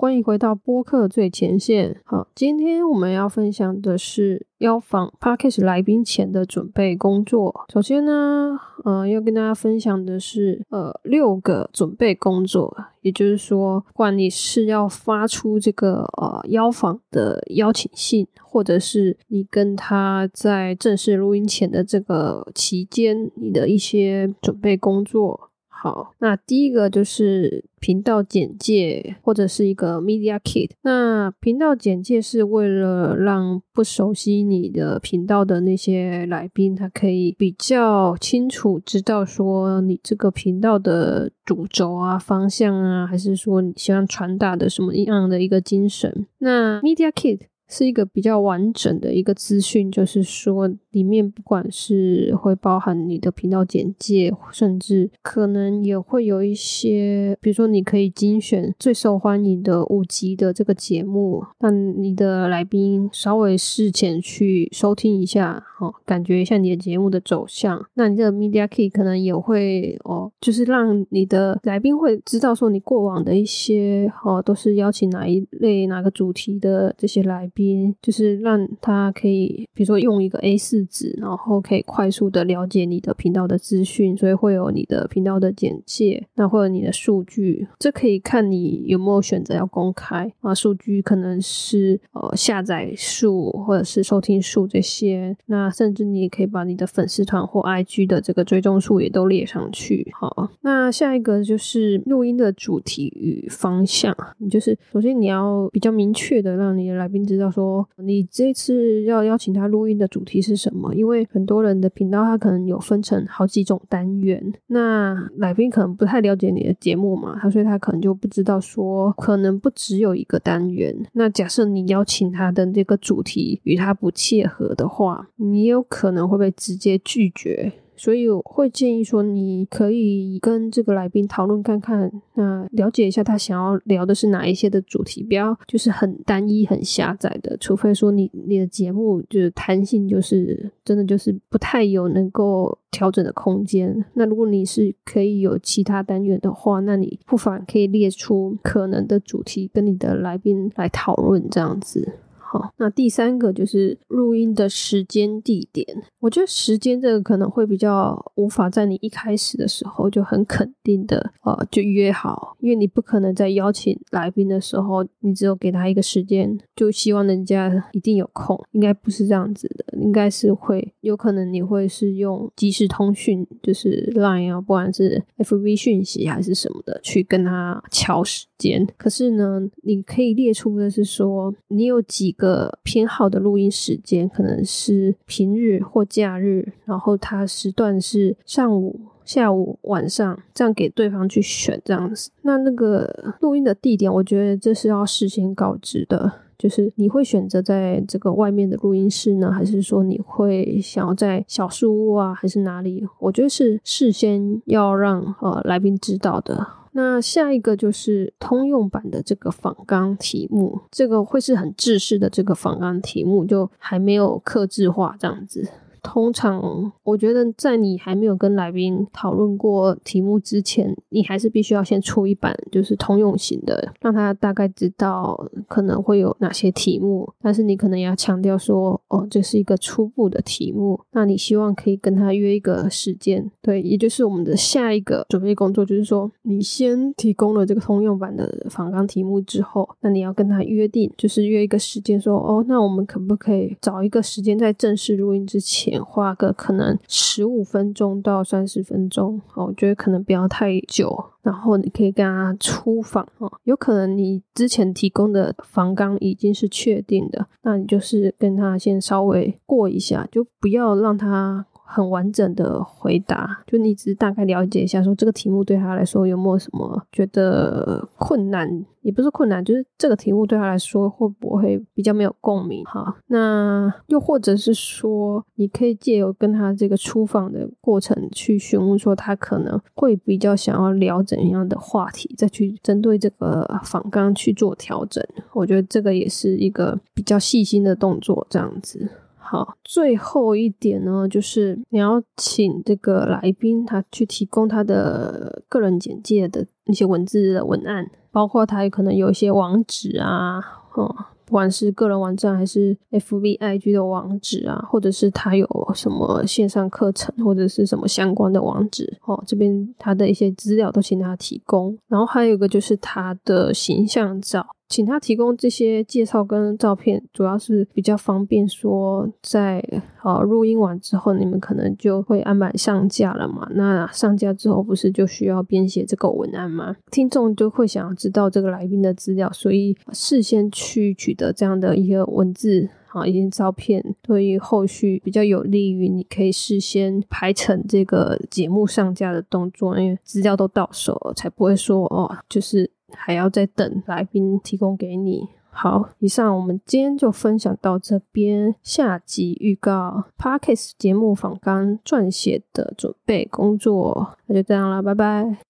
欢迎回到播客最前线。好，今天我们要分享的是邀访 Parkes 来宾前的准备工作。首先呢，呃，要跟大家分享的是，呃，六个准备工作。也就是说，不管你是要发出这个呃邀访的邀请信，或者是你跟他在正式录音前的这个期间，你的一些准备工作。好，那第一个就是频道简介或者是一个 media kit。那频道简介是为了让不熟悉你的频道的那些来宾，他可以比较清楚知道说你这个频道的主轴啊、方向啊，还是说你希望传达的什么样的一个精神。那 media kit。是一个比较完整的一个资讯，就是说里面不管是会包含你的频道简介，甚至可能也会有一些，比如说你可以精选最受欢迎的五集的这个节目，让你的来宾稍微事前去收听一下，哦，感觉一下你的节目的走向。那你这个 media key 可能也会哦，就是让你的来宾会知道说你过往的一些哦，都是邀请哪一类哪个主题的这些来宾。就是让他可以，比如说用一个 A 四纸，然后可以快速的了解你的频道的资讯，所以会有你的频道的简介，那会有你的数据，这可以看你有没有选择要公开啊。数据可能是呃下载数或者是收听数这些，那甚至你也可以把你的粉丝团或 IG 的这个追踪数也都列上去。好，那下一个就是录音的主题与方向，你就是首先你要比较明确的让你的来宾知道。说你这次要邀请他录音的主题是什么？因为很多人的频道他可能有分成好几种单元，那来宾可能不太了解你的节目嘛，他所以他可能就不知道说可能不只有一个单元。那假设你邀请他的这个主题与他不切合的话，你也有可能会被直接拒绝。所以我会建议说，你可以跟这个来宾讨论看看，那了解一下他想要聊的是哪一些的主题，不要就是很单一、很狭窄的。除非说你你的节目就是弹性，就是真的就是不太有能够调整的空间。那如果你是可以有其他单元的话，那你不妨可以列出可能的主题，跟你的来宾来讨论这样子。好，那第三个就是录音的时间地点。我觉得时间这个可能会比较无法在你一开始的时候就很肯定的呃就约好，因为你不可能在邀请来宾的时候，你只有给他一个时间，就希望人家一定有空，应该不是这样子的，应该是会有可能你会是用即时通讯，就是 Line 啊，不管是 FB 讯息还是什么的，去跟他敲时间。可是呢，你可以列出的是说你有几。个偏好的录音时间可能是平日或假日，然后它时段是上午、下午、晚上，这样给对方去选这样子。那那个录音的地点，我觉得这是要事先告知的，就是你会选择在这个外面的录音室呢，还是说你会想要在小树屋啊，还是哪里？我觉得是事先要让呃来宾知道的。那下一个就是通用版的这个仿钢题目，这个会是很制式的这个仿钢题目，就还没有刻字化这样子。通常，我觉得在你还没有跟来宾讨论过题目之前，你还是必须要先出一版，就是通用型的，让他大概知道可能会有哪些题目。但是你可能要强调说，哦，这是一个初步的题目。那你希望可以跟他约一个时间，对，也就是我们的下一个准备工作，就是说你先提供了这个通用版的仿纲题目之后，那你要跟他约定，就是约一个时间，说，哦，那我们可不可以找一个时间在正式录音之前。花个可能十五分钟到三十分钟，哦，我觉得可能不要太久。然后你可以跟他出访，哦，有可能你之前提供的房刚已经是确定的，那你就是跟他先稍微过一下，就不要让他。很完整的回答，就你只大概了解一下，说这个题目对他来说有没有什么觉得困难，也不是困难，就是这个题目对他来说会不会比较没有共鸣？哈，那又或者是说，你可以借由跟他这个出访的过程去询问，说他可能会比较想要聊怎样的话题，再去针对这个访纲去做调整。我觉得这个也是一个比较细心的动作，这样子。好，最后一点呢，就是你要请这个来宾他去提供他的个人简介的一些文字的文案，包括他有可能有一些网址啊，哦，不管是个人网站还是 F B I G 的网址啊，或者是他有什么线上课程或者是什么相关的网址，哦，这边他的一些资料都请他提供。然后还有一个就是他的形象照。请他提供这些介绍跟照片，主要是比较方便说，在呃录音完之后，你们可能就会安排上架了嘛。那上架之后，不是就需要编写这个文案吗？听众就会想要知道这个来宾的资料，所以事先去取得这样的一个文字啊，一些照片，对于后续比较有利于你可以事先排成这个节目上架的动作，因为资料都到手了，才不会说哦，就是。还要再等来宾提供给你。好，以上我们今天就分享到这边。下集预告：Parkes 节目访纲撰写的准备工作，那就这样了，拜拜。